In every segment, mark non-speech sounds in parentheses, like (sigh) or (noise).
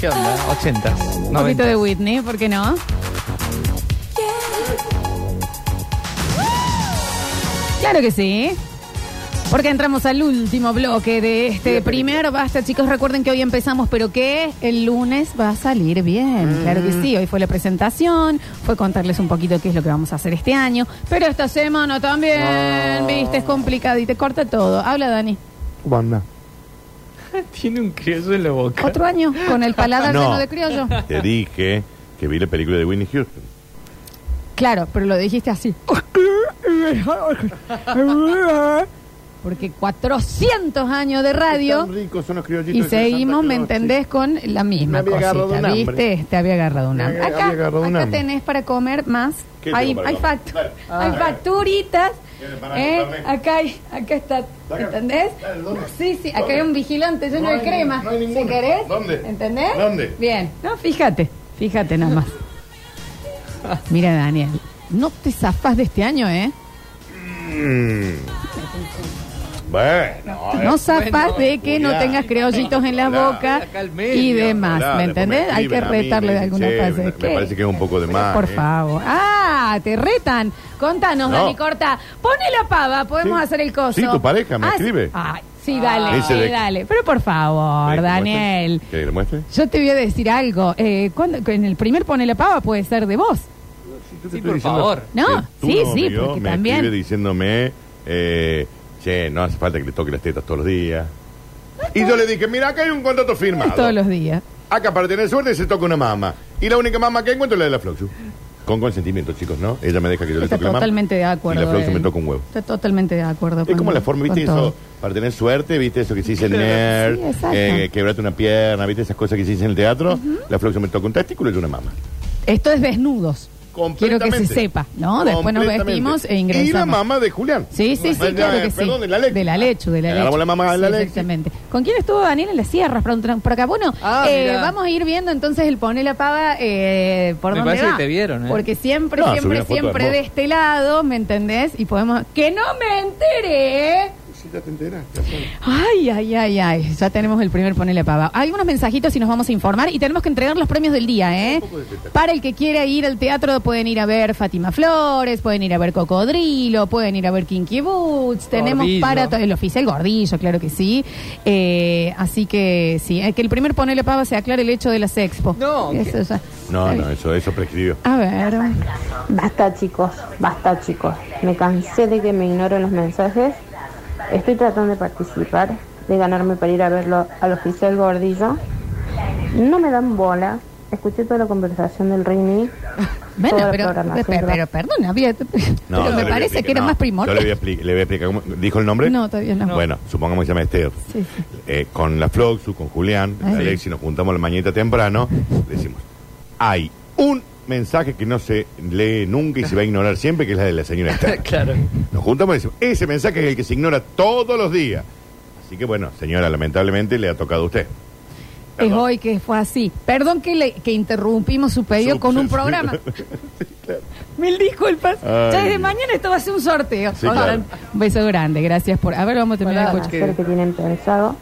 ¿Qué onda? 80. Un poquito de Whitney, ¿por qué no? Claro que sí. Porque entramos al último bloque de este primer Basta, chicos. Recuerden que hoy empezamos, pero que el lunes va a salir bien. Claro que sí. Hoy fue la presentación, fue contarles un poquito qué es lo que vamos a hacer este año. Pero esta semana también, viste, es complicado y te corta todo. Habla, Dani. ¿Cómo anda? (laughs) Tiene un criollo en la boca. Otro año con el paladar No. lleno de criollo. Te dije que vi la película de Whitney Houston. Claro, pero lo dijiste así. Porque 400 años de radio Tan ricos son los criollitos y de seguimos, Santa ¿me Claus, entendés? Con la misma Me había agarrado cosita, un hambre. ¿viste? Te había agarrado un Me hambre. había Acá, agarrado un acá hambre. tenés para comer más. ¿Qué tengo Hay, para hay, comer? factu- Dale. hay Ah. facturitas. ¿Quieres para ¿eh? Acá hay, acá está. ¿entendés? Sí, sí, acá hay un vigilante lleno No de hay crema. no hay si ninguno. querés. ¿Dónde? ¿Entendés? ¿Dónde? Bien, no, fíjate, fíjate nada más. Mira, Daniel, no te zafás de este año, ¿eh? Mm. Bueno, No eh. zafás Bueno, de que no tengas criollitos en la boca y demás, ¿me entendés? Hay que retarle de alguna me- ¿Qué? Me parece que es un poco de más. Por eh. favor. Ah, te retan. Contanos, No. Dani Corta. Pone la pava, podemos Sí. hacer el coso. Sí, tu pareja me Ah, escribe. sí. Ay, sí, dale, sí, de- dale. Pero por favor, ¿Querés que Daniel. muestre? ¿Querés que le muestre? Yo te voy a decir algo. Eh, ¿cuándo- en el primer pone la pava puede ser de vos. Yo te Sí, estoy por favor. No, tu sí, sí, novio porque me también- escribe diciéndome, eh, che, no hace falta que le toque las tetas todos los días. Y yo le dije, mira, acá hay un contrato firmado. Todos los días. Acá para tener suerte se toca una mama. Y la única mama que encuentro es la de la Floxu. Con consentimiento, chicos, ¿no? Ella me deja que yo le Está toque la mama. totalmente de acuerdo. Y la Floxu él. me toca un huevo. Está totalmente de acuerdo. Es con- como la forma, ¿viste? todo. Eso, para tener suerte, ¿viste? Eso que se dice el nerd, Sí, exacto. eh, quebrate una pierna, ¿viste? Esas cosas que se dicen en el teatro. La Floxu me toca un testículo y una mama. Esto es desnudos. Quiero que se sepa, ¿no? Después nos vestimos e ingresamos. Y la mamá de Julián. Sí, sí, sí, claro eh, que sí. Perdón, de la leche. De la leche, de la leche. Agarramos la mamá de la Sí, leche. Exactamente. ¿Con quién estuvo Daniel en las sierras? Por, por acá. Bueno, Ah, eh, mirá. vamos a ir viendo entonces el pone la pava eh, por Me dónde parece va. que te vieron, ¿eh? Porque siempre, No, subí siempre, una foto siempre hermosa. de este lado, ¿me entendés? Y podemos... ¡Que no me enteré! Ya te. Ay, ay, ay, ay. Ya tenemos el primer ponele pava. Hay unos mensajitos y nos vamos a informar y tenemos que entregar los premios del día, ¿eh? Para el que quiera ir al teatro pueden ir a ver Fátima Flores, pueden ir a ver Cocodrilo, pueden ir a ver Kinky Boots. Tenemos Gordillo. para to- el oficial Gordillo, claro que sí. Eh, así que sí, eh, que el primer ponele pava se aclare el hecho de las expo. No, Eso ya. No, eso, eso prescribió. A ver. Basta chicos, basta chicos. Me cansé de que me ignoren los mensajes. Estoy tratando de participar, de ganarme para ir a verlo al oficial Gordillo. No me dan bola. Escuché toda la conversación del Rini. (laughs) Bueno, pero, pero, pero perdona, había- No, pero me le voy a parece explicar, que era no, más Yo le voy a le voy a explicar ¿cómo- ¿Dijo el nombre? No, todavía no. Bueno, supongamos que se llama Esther. Sí, sí. Eh, con la Floxu, con Julián. Alexi, nos juntamos la mañana temprano, decimos, hay un mensaje que no se lee nunca y se va a ignorar siempre, que es la de la señora Esther. (laughs) claro. Nos juntamos y decimos, ese mensaje es el que se ignora todos los días. Así que bueno, señora, lamentablemente le ha tocado a usted. Es Perdón. hoy que fue así. Perdón que, le, que interrumpimos su pedido con un programa. (laughs) sí, claro. Mil disculpas. Ay, ya desde Dios. mañana esto va a ser un sorteo. Sí, Oigan, claro. Un beso grande. Gracias por... A ver, vamos a terminar el coche. hacer que tienen pensado.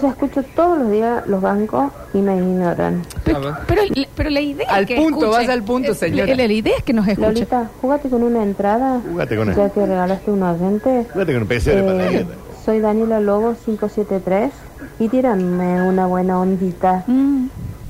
Yo escucho todos los días los bancos y me ignoran. Pero, pero, pero la idea Al es que punto, escuche. vas al punto, señora. La, la idea es que nos escuche. Lolita, jugate con una entrada. Jugate con Ya que regalaste un oyente. Fíjate con un PC de Eh, soy Daniela Lobo 573 y tíranme una buena ondita, Mm.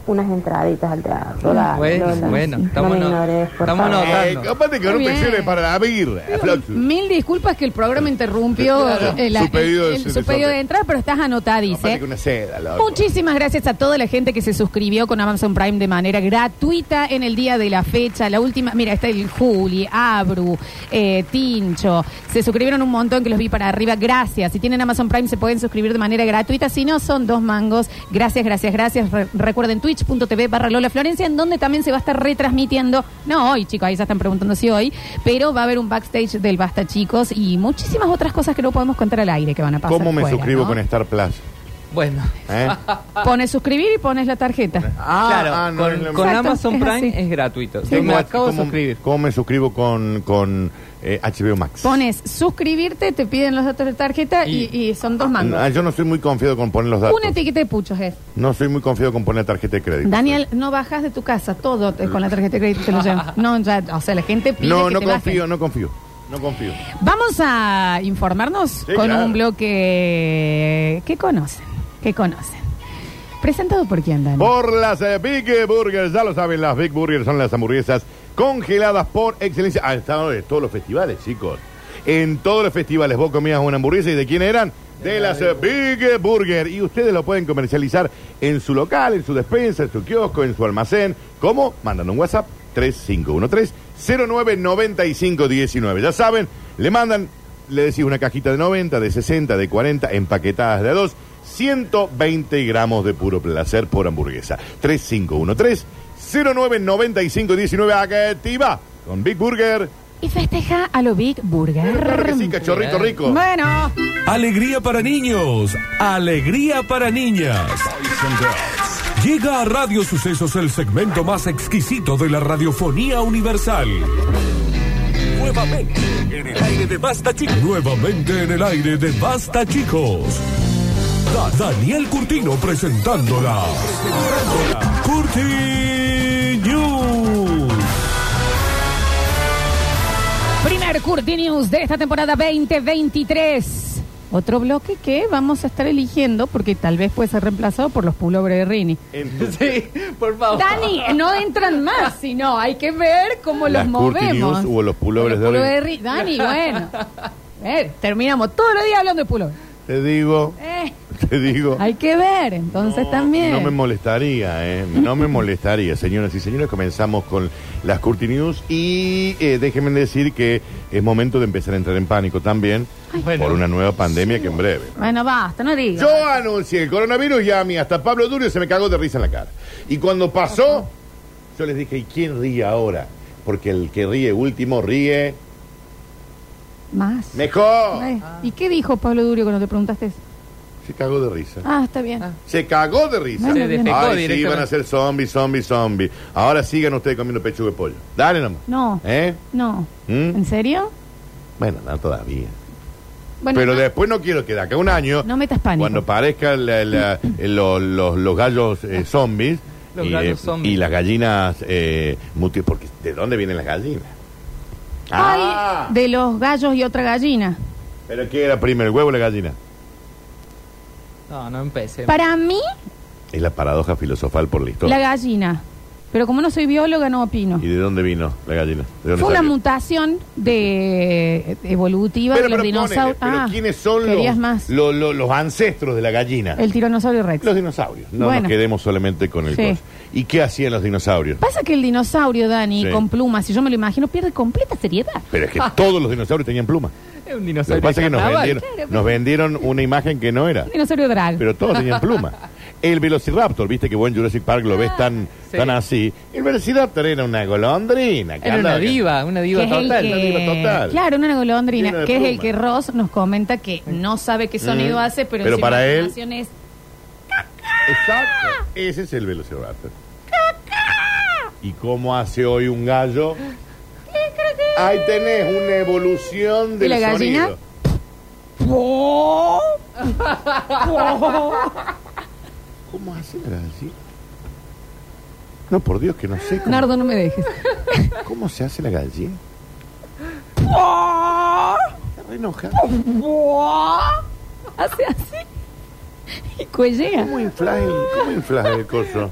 Unas entraditas al teatro. dale, Bueno, Lola. bueno, no estamos me no- ignores, por estamos favor. notando. Eh, aparte que con un Muy bien. de para la birra, Floxu. Mil disculpas que el programa interrumpió Claro. eh, la- Su pedido el- de- el- de pedido de entrada, pero estás anotadice. Aparte que una seda, loco. Muchísimas gracias a toda la gente que se suscribió con Amazon Prime de manera gratuita en el día de la fecha. La última, mira, está el Juli, Abru, eh, Tincho. Se suscribieron un montón que los vi para arriba. Gracias. Si tienen Amazon Prime se pueden suscribir de manera gratuita. Si no, son dos mangos. Gracias, gracias, gracias. Re- recuerden twitch.tv barra Lola Florencia, en donde también se va a estar retransmitiendo. No hoy, chicos, ahí se están preguntando si hoy. Pero va a haber un backstage del Basta, chicos. Y muchísimas otras cosas que no podemos contar al aire que van a pasar. ¿Cómo me fuera, suscribo ¿no? con Star Plus? Bueno. ¿Eh? (laughs) Pones suscribir y pones la tarjeta. Ah, claro, ah, no con, es lo con mismo. Exacto, Amazon es Prime así. es gratuito. Sí. Yo me ¿Cómo- acabo de cómo- suscribir. ¿Cómo me suscribo con, con eh, HBO Max? Pones suscribirte, te piden los datos de tarjeta y, Y- y son dos mangos. Ah, yo no soy muy confiado con poner los datos. Una etiqueta de puchos es. No soy muy confiado con poner tarjeta de crédito. Daniel, no bajas de tu casa, todo te- con la tarjeta de crédito te lo llevan. No, ya, o sea, la gente pide No, que no te confío, no confío. No confío. Vamos a informarnos Sí, con claro. un bloque que conocen, que conocen. Presentado por quién, Dani. Por las eh, Big Burgers, ya lo saben, las Big Burgers son las hamburguesas congeladas por excelencia. Ah, están en todos los festivales, chicos. En todos los festivales vos comías una hamburguesa y ¿de quién eran? De las eh, Big Burger. Y ustedes lo pueden comercializar en su local, en su despensa, en su kiosco, en su almacén. ¿Cómo? Mandan un WhatsApp 3513-099519. Ya saben, le mandan, le decís una cajita de 90, de 60, de 40, empaquetadas de a dos. 120 gramos de puro placer por hamburguesa. 3513-099519. Activa con Big Burger. Y festeja a lo Big Burger. Claro que sí, cachorrito rico. Bueno, Alegría para niños, alegría para niñas. Llega a Radio Sucesos el segmento más exquisito de la radiofonía universal. Nuevamente en el aire de Basta Chicos. Nuevamente en el aire de Basta Chicos. Da- Daniel Curtino presentándola. Curti News. primer Curti News de esta temporada 2023. Otro bloque que vamos a estar eligiendo porque tal vez puede ser reemplazado por los pullovers de Rini. (laughs) Sí, por favor. Dani, no entran más, sino hay que ver cómo Las los Curti movemos. News o los pullovers de Los Rini. Rini. Dani, bueno. (laughs) A ver, terminamos todos los días hablando de pullover. Te digo, Eh, te digo. (laughs) hay que ver, entonces No, también. No me molestaría, ¿eh? No me molestaría, señoras y señores. Comenzamos con las Curti News y eh, déjenme decir que es momento de empezar a entrar en pánico también Bueno. por una nueva pandemia que en breve. Bueno, basta, no digas. Yo anuncié el coronavirus y a mí hasta Pablo Durio se me cagó de risa en la cara. Y cuando pasó, yo les dije, ¿y quién ríe ahora? Porque el que ríe último ríe Más. mejor. Ay, ¿Y qué dijo Pablo Durio cuando te preguntaste eso? Se cagó de risa. Ah, está bien. Ah. Se cagó de risa. Se bien. defecó Ay, sí, van a ser zombies, zombies, zombies. Ahora sigan ustedes comiendo pechuga de pollo. Dale nomás. No, ¿Eh? no. ¿Mm? ¿En serio? Bueno, no todavía. Bueno, Pero no, después no quiero que de acá un año, no metas pánico. cuando parezcan la- la- eh, los, los- los gallos eh, zombies (laughs) Los y, gallos eh, zombies. y las gallinas eh, muti- porque ¿de dónde vienen las gallinas? Ah, Ay, de los gallos y otra gallina. pero ¿qué era primero, el huevo o la gallina? No, no empecé. Para mí, Es la paradoja filosofal por la la historia. gallina. Pero como no soy bióloga, no opino. ¿Y de dónde vino la gallina? ¿De dónde Fue una salió? mutación de evolutiva Pero, de los pero dinosaurios. ponele, pero Ah, ¿quiénes son querías los, más. ancestros de la gallina? El tiranosaurio rex. Los dinosaurios. No Bueno. nos quedemos solamente con el Sí. coso. ¿Y qué hacían los dinosaurios? Pasa que el dinosaurio, Dani, Sí. con plumas, si yo me lo imagino, pierde completa seriedad. Pero es que todos los dinosaurios tenían plumas. (laughs) Es un Lo dinosaurio. que pasa es que nos carnaval. vendieron, Claro, nos vendieron una imagen que no era. Dinosaurio drag. Pero todos tenían plumas. (laughs) El Velociraptor, viste que vos en Jurassic Park lo ves tan, sí. tan así. El Velociraptor era una golondrina. que Era una diva, una diva que total. una diva total. Claro, una golondrina, que es el que Ross nos comenta que no sabe qué sonido Mm. hace, pero, Pero para él- es Exacto. Ese es el Velociraptor. ¿Y cómo hace hoy un gallo? Ahí tenés una evolución ¿Y del la gallina? sonido. (laughs) ¿Cómo hace la gallina? No, por Dios que no sé. ¿Cómo, Nardo, no me dejes. (laughs) ¿cómo se hace la gallina? Está re enojada. Hace así. Y cuellea. ¿Cómo inflas el, cómo inflas el (laughs) coso?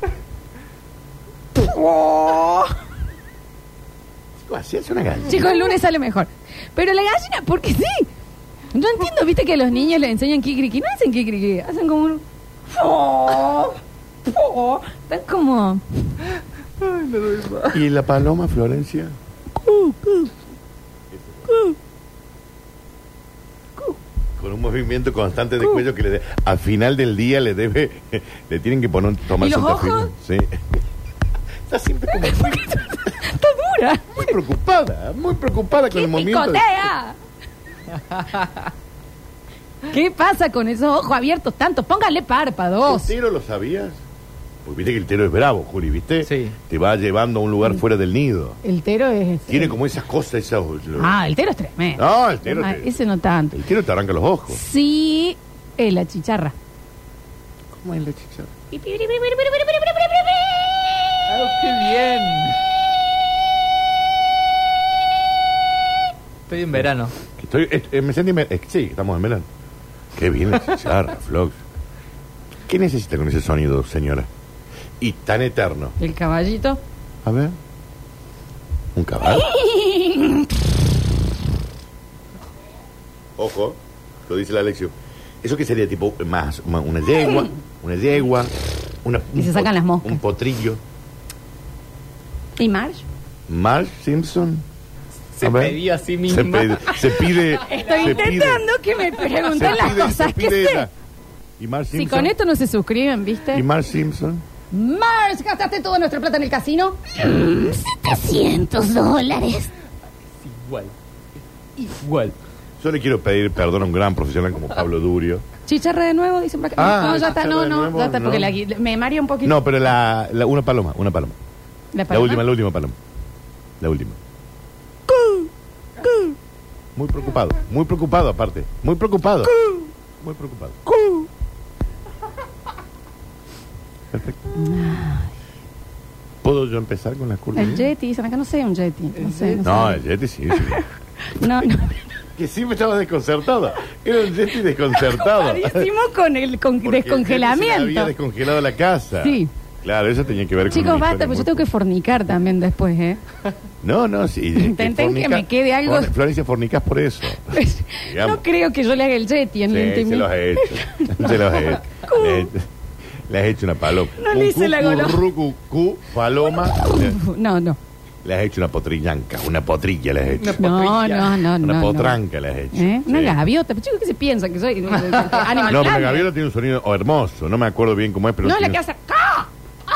Chico, así hace una gallina. Chicos, el lunes sale mejor. Pero la gallina, porque sí. No entiendo, viste que a los niños les enseñan kikiriki. No hacen kikiriki, hacen como un. Están como. ¿Y la paloma, Florencia? Con un movimiento constante de cuello que le de- al final del día le debe, le tienen que poner, tomar ¿Y los? Sí. (laughs) Está siempre como muy, Está dura. muy preocupada, muy preocupada con ¡Qué el movimiento. de- picotea! (laughs) ¿Qué pasa con esos ojos abiertos tantos? Póngale párpados. ¿El tero lo sabías? Porque viste que el tero es bravo, Juli, ¿viste? Sí. Te va llevando a un lugar fuera del nido. El tero es... Tiene como esas cosas, esas... Ah, el tero es tremendo. No, el tero Ah, te- Ese no tanto. El tero te arranca los ojos. Sí, es la chicharra. ¿Cómo es la chicharra? ¡Ah, qué bien! Estoy en verano. Estoy, eh, me sentí... me- eh, sí, estamos en verano. Qué bien la chicharra, Flox. ¿Qué necesita con ese sonido, señora? Y tan eterno. El caballito. A ver. ¿Un caballo? Ojo, lo dice la lección. ¿Eso qué sería? Tipo más, más una yegua, una yegua, una, Y se sacan las moscas. Un potrillo. ¿Y Marge? Marge Simpson. Se A a sí Se misma. pide, se pide. (laughs) Estoy se intentando que me pregunten las pide- cosas que sé. ¿Y Si Simpson? con esto no se suscriben, ¿Y ¿viste? Marge Simpson? Marge, ¿gastaste toda nuestra plata en el casino? 700 dólares. Igual. Igual. Yo le quiero pedir perdón a un gran profesional como Pablo Durio. Chicharra de nuevo, dicen por acá. Ah, no, ya está, no, no, nuevo, ya está, porque no. la- me maría un poquito. No, pero la, la- una paloma, una paloma. ¿La, La paloma? última, la última paloma. La última. Muy preocupado, muy preocupado aparte. Muy preocupado. Muy preocupado. Perfecto. ¿Puedo yo empezar con las curvas? El Yeti, dicen acá, no sé un Yeti. No sé, no, No, sé. el Yeti sí. sí. (laughs) No, no. que sí me estaba desconcertado. Era un Yeti desconcertado. Parísimo con el con- Porque el Yeti se le descongelamiento. había descongelado la casa. Sí. Claro, eso tenía que ver con. Chicos, basta, pues yo tengo que fornicar también después, ¿eh? No, no, sí. (laughs) Intenten que me quede algo- Flor- Florencia, fornicás por eso. Digamos. no creo que yo le haga el Yeti en la Sí, se intimidad. los he hecho. se los he hecho. (laughs) Le he hecho. Le has hecho una paloma. No le hice la golo- cucurru, cu, paloma. Le, (laughs) No, no. le has hecho una potrillanca, una potrilla le has hecho. No, no, no, no. una no. potranca le has hecho. ¿Eh? Una Sí. gaviota. Pero chicos, ¿qué se piensa? Que soy animal No, pero la Planet. gaviota tiene un sonido hermoso. No me acuerdo bien cómo es, pero. No es la tiene- que hace... ¡Ah!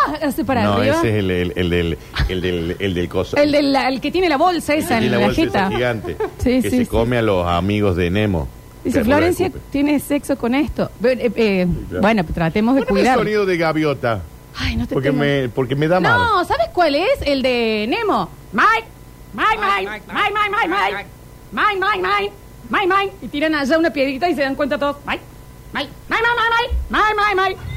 ¡Ah! Hace para No, arriba. ese es el, el, el del, el del, el del coso. El, del- el que tiene la bolsa esa en la la bolsa esa jeta. gigante. Sí, que sí, se sí. come a los amigos de Nemo. Dice, Florencia escupe. tiene sexo con esto. Pero, eh, eh, claro. Bueno, pues tratemos de Poneme cuidar. sonido de gaviota. Ay, no te Porque tengo- me, porque me da mal. No, ¿sabes cuál es? El de Nemo. Mike, Mike, Mike, Mike, Mike, Mike, Mike, Mike, Mike, Mike, Mike, Mike. Y tiran allá una piedrita y se dan cuenta todos. Mike, Mike, Mike, Mike, Mike, Mike, Mike, Mike.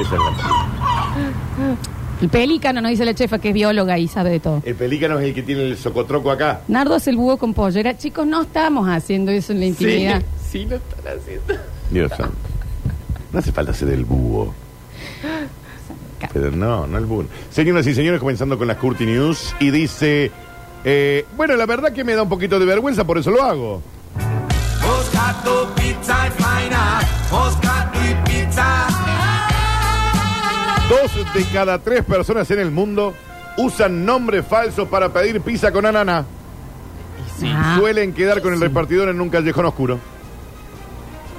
Esa es la- El pelícano, nos dice la chefa, que es bióloga y sabe de todo. El pelícano es el que tiene el socotroco acá. Nardo es el búho con pollera. Chicos, no estamos haciendo eso en la intimidad. Sí, sí lo están haciendo. Dios santo. No hace falta ser el búho. Pero no, no el búho. Señoras y señores, comenzando con las Curti News. Y dice: eh, Bueno, la verdad que me da un poquito de vergüenza, por eso lo hago. Moscato Pizza Dos de cada tres personas en el mundo usan nombres falsos para pedir pizza con anana. Ah, Suelen quedar con el repartidor en un callejón oscuro.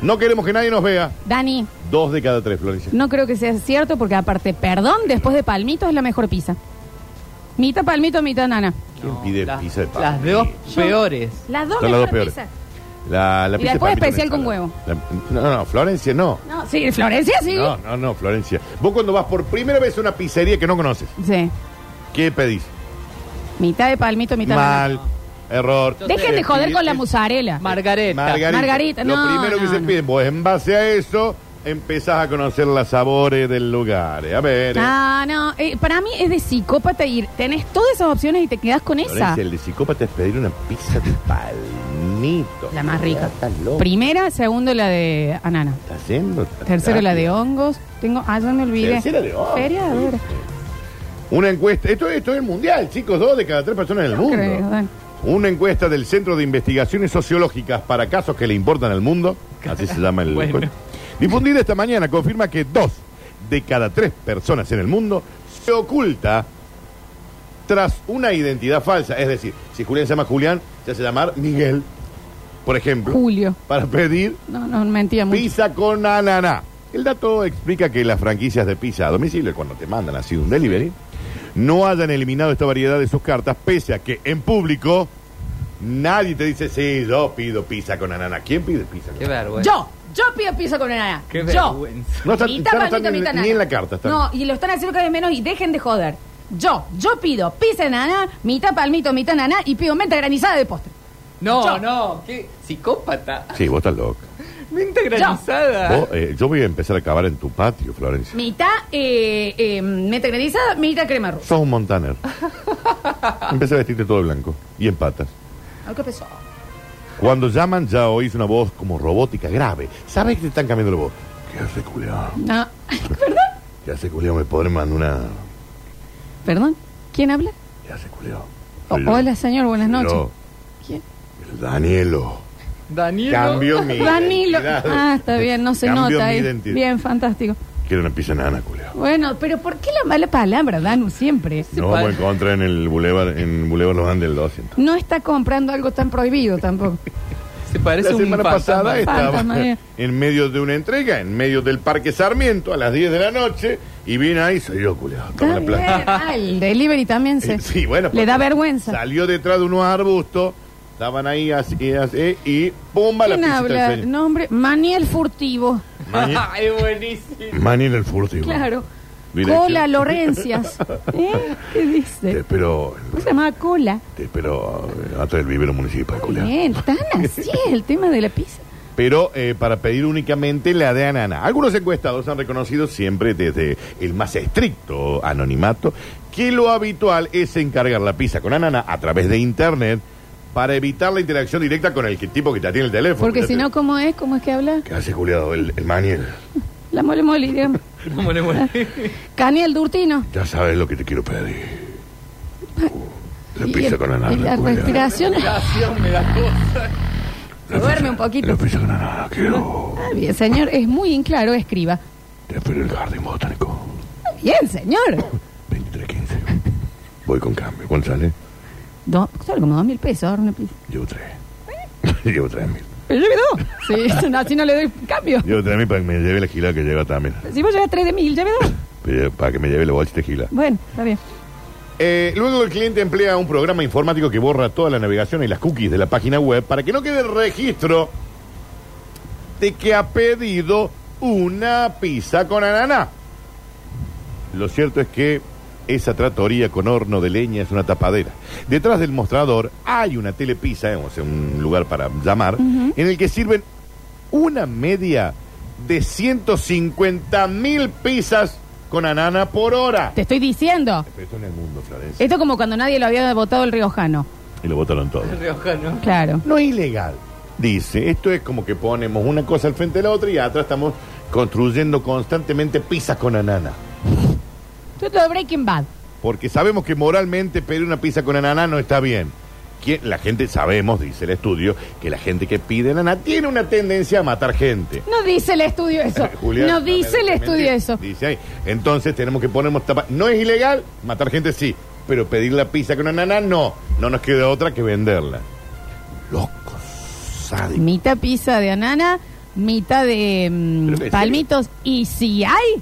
No queremos que nadie nos vea. Dani, Dos de cada tres, Florencia. no creo que sea cierto porque aparte, perdón, después de palmito es la mejor pizza. Mitad palmito, mitad nana. ¿Quién pide pizza de pan? Las dos peores. Las dos Son las dos mejores peores. pizzas. La, la Y pizza de después especial con huevo. La- no, no, Florencia no. No, sí, Florencia sí. No, no, no, Florencia. Vos cuando vas por primera vez a una pizzería que no conoces, Sí. ¿qué pedís? Mitad de palmito, mitad Mal, error. Dejen de joder con la mozzarella. Margareta. Margarita. Margarita, Lo no, primero que no, se no. pide, vos en base a eso, empezás a conocer los sabores del lugar. A ver. eh. Ah, no, eh, para mí es de psicópata ir. Tenés todas esas opciones y te quedás con esa. Florencia, el de psicópata es pedir una pizza de La más rica. Estás loco. Primera, segundo la de anana. ¿Estás haciendo? Tercero la de hongos. Tengo, ah, ya me olvidé. Tercera de hongos. Feria, a ver. Una encuesta. Esto, esto es el mundial, chicos. Dos de cada tres personas en el mundo. creo, Dan. Una encuesta del Centro de Investigaciones Sociológicas para casos que le importan al mundo, así se llama el Bueno. difundida esta mañana, confirma que dos de cada tres personas en el mundo se oculta tras una identidad falsa. Es decir, si Julián se llama Julián, se hace llamar Miguel, por ejemplo, Julio. para pedir No, no, mentía mucho. pizza con ananá. El dato explica que las franquicias de pizza a domicilio, cuando te mandan así un delivery, no hayan eliminado esta variedad de sus cartas, pese a que en público Nadie te dice, sí, yo pido pizza con anana. ¿Quién pide pizza con Qué vergüenza. Yo, yo pido pizza con enana. Qué yo. vergüenza. No está, Mitad ya no ni, mitad ni nana. en la carta. No, y lo están haciendo cada vez menos y dejen de joder. Yo, yo pido pizza de nana, mitad palmito, mitad nana y pido menta granizada de postre. No, no, qué psicópata. Sí, vos estás loca. Menta granizada. Vos, eh, yo voy a empezar a acabar en tu patio, Florencia. Mitad eh, eh, menta granizada, mitad crema rusa. Sos un montaner. (laughs) Empecé a vestirte todo de blanco. Y en patas. Qué pesado. Cuando llaman ya oís una voz como robótica, grave. ¿Sabes que te están cambiando la voz? ¿Qué hace, culiao? No. (laughs) ¿Perdón? ¿Qué hace, culiao? ¿Me podré mandar una...? ¿Perdón? ¿Quién habla? ¿Qué hace, culiao? O- Soy yo. hola, señor, buenas Soy noches. yo, ¿Quién? El Danielo. Daniel. Cambio mi Danilo. identidad. Ah, está bien, no se Cambio nota. mi ahí. identidad. Bien, fantástico. Quiero una pizza nana, culiao. Bueno, pero ¿por qué la mala palabra, Danu, siempre? Nos vamos a encontrar en el Boulevard, en Boulevard Los Andes del 200. No está comprando algo tan prohibido tampoco. (laughs) Se parece La un semana fantasma. pasada estaba Fantasma, eh. en medio de una entrega, en medio del Parque Sarmiento, a las 10 de la noche, y vine ahí, soy yo. Toma Está la plata. bien. Ah, el delivery también se... Eh, (laughs) Sí, bueno. Le da vergüenza. Salió detrás de unos arbustos, estaban ahí así, así, y pumba la ¿Quién habla? del señor. Nombre, Maniel Furtivo. Maña- es (laughs) buenísimo. Mañana el furtivo. Claro. Dirección. Cola Lorencias. (laughs) ¿Eh? ¿Qué Te dice? espero, ¿Cómo se llamaba Cola? te espero eh, atrás del vivero municipal, culiao. Bien, tan así es el tema de la pizza. Pero eh, para pedir únicamente la de Anana. Algunos encuestados han reconocido siempre desde el más estricto anonimato que lo habitual es encargar la pizza con Anana a través de internet para evitar la interacción directa con el que- tipo que te atiende el teléfono. Porque si no, ¿cómo es? ¿Cómo es que habla? ¿Qué hace, Juliado? El, el Maniel. (laughs) La mole mole, digamos. No, no, no. Caniel Durtino. Ya sabes lo que te quiero pedir. Uh, la Y pizza el- con Anana. y la respiración. Gracias, me da cosa. La Duerme pizza- un poquito. La pizza con Anana, quiero. Ah, bien, señor, es muy inclaro, escriba. Te espero en el jardín botánico. Bien, señor. (laughs) 23.15. Voy con cambio. ¿Cuánto sale? Do, sale como dos mil pesos ahora una pizza. Llevo tres. (laughs) Llevo tres mil. Pero yo me dos. Sí, (laughs) no, así no le doy cambio. Llevo tres mil para que me lleve la gila que lleva también. Si vos llevas tres de mil, ya me dos. (laughs) Eh, Para que me lleve la bolsita de gila. Bueno, está bien. Eh, luego el cliente emplea un programa informático que borra toda la navegación y las cookies de la página web para que no quede registro de que ha pedido una pizza con ananá. Lo cierto es que esa tratoría con horno de leña es una tapadera. Detrás del mostrador hay una telepizza, eh, o sea, un lugar para llamar, en el que sirven una media de 150 mil pizzas con anana por hora. Te estoy diciendo. Esto en el mundo, Florencia. Esto como cuando nadie lo había votado el riojano. Y lo votaron todo. Riojano. Claro. No es ilegal. Dice, esto es como que ponemos una cosa al frente de la otra y atrás estamos construyendo constantemente pizzas con anana. Es todo Breaking Bad. Porque sabemos que moralmente pedir una pizza con anana no está bien. ¿Quién- La gente, sabemos, dice el estudio, que la gente que pide anana tiene una tendencia a matar gente. No dice el estudio eso. (laughs) Julián, no dice el estudio eso. Dice ahí. Entonces tenemos que ponernos tapa. No es ilegal, matar gente sí. Pero pedir la pizza con anana no. No nos queda otra que venderla. Locos, sádicos. Mitad pizza de anana, mitad de mm, palmitos. Y si hay,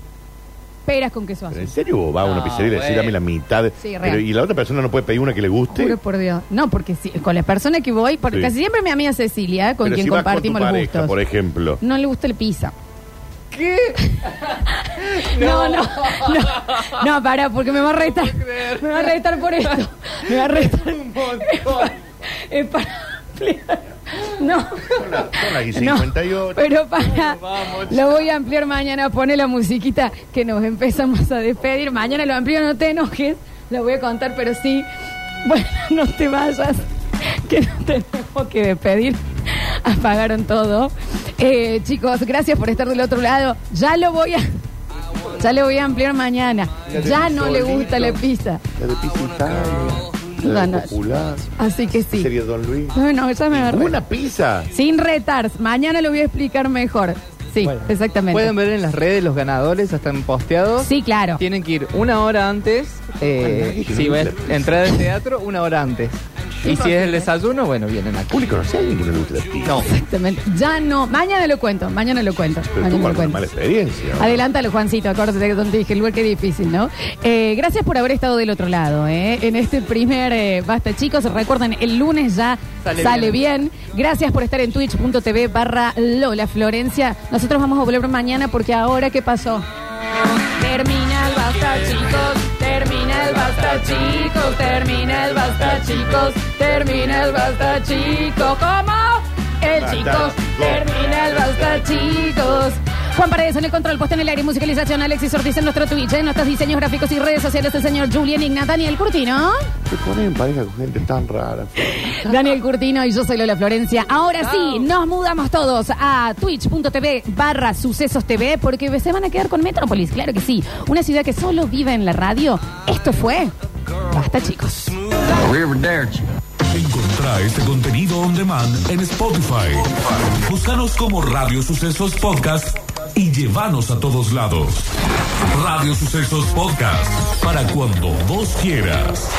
peras con queso ¿Pero azul. ¿En serio vos vas a una No, pizzería y le decís bueno. dame la mitad? de- Sí, Pero, real. ¿Y la otra persona no puede pedir una que le guste? Juro por Dios. No, porque si, con las personas que voy, porque Sí. casi siempre mi amiga Cecilia, con Pero quien si vas compartimos con tu los pareja, gustos. por ejemplo. No le gusta el pizza. ¿Qué? (laughs) No, no, no. No, para, porque me va a retar. Me va a retar por esto. Me va a retar. Un montón. (laughs) Es para ampliar. (laughs) No. Son las, son las y (laughs) No, 58. pero para. Lo voy a ampliar mañana. Pone la musiquita que nos empezamos a despedir. Mañana lo amplío, no te enojes. Lo voy a contar, pero sí. (laughs) Bueno, no te vayas. Que no tenemos que despedir. Apagaron todo. Eh, chicos, gracias por estar del otro lado. Ya lo voy a. Ya le voy a ampliar mañana. Ya no le gusta la pizza. La de pizza la popular. Así que sí. Sería Don Luis. No, no, ya me agarré. Una pizza. Sin retars. Mañana lo voy a explicar mejor. Sí, Bueno, exactamente. Pueden ver en las redes los ganadores, ya están posteados. Sí, claro. Tienen que ir una hora antes. Eh, Bueno, si la pizza. entrar al teatro, una hora antes. Y si es el desayuno, bueno, vienen aquí. Público, no sé alguien que no le guste la pizza. No. Exactamente. Ya no. Mañana lo cuento. Mañana lo cuento. Pero mañana tuvo lo alguna cuento. mala experiencia. ¿no? Adelántalo, Juancito, acuérdate de donde dije el lugar que difícil, ¿no? Eh, gracias por haber estado del otro lado, ¿eh? En este primer eh, Basta, chicos. Recuerden, el lunes ya sale, Sale bien. Gracias por estar en twitch.tv barra Lola Florencia. Nosotros vamos a volver mañana porque ahora, ¿qué pasó? Termina el Basta, chicos. Termina el Basta, chicos. Termina el Basta, chicos. Termina el Basta, chicos. ¿Cómo? El chicos. Termina el Basta, chicos. Juan Paredes en el control, puesta en el aire y musicalización. Alexis Ortiz en nuestro Twitch, en nuestros diseños gráficos y redes sociales. El señor Julián Igna, Daniel Curtino. Te ponen en pareja con gente tan rara. Daniel Curtino y yo soy Lola Florencia. Ahora sí, nos mudamos todos a twitch.tv barra sucesos TV porque se van a quedar con Metrópolis, claro que sí. Una ciudad que solo vive en la radio. Esto fue. Basta, chicos. Encontrá este contenido on demand en Spotify. Búscanos como Radio Sucesos Podcast y llévanos a todos lados. Radio Sucesos Podcast para cuando vos quieras.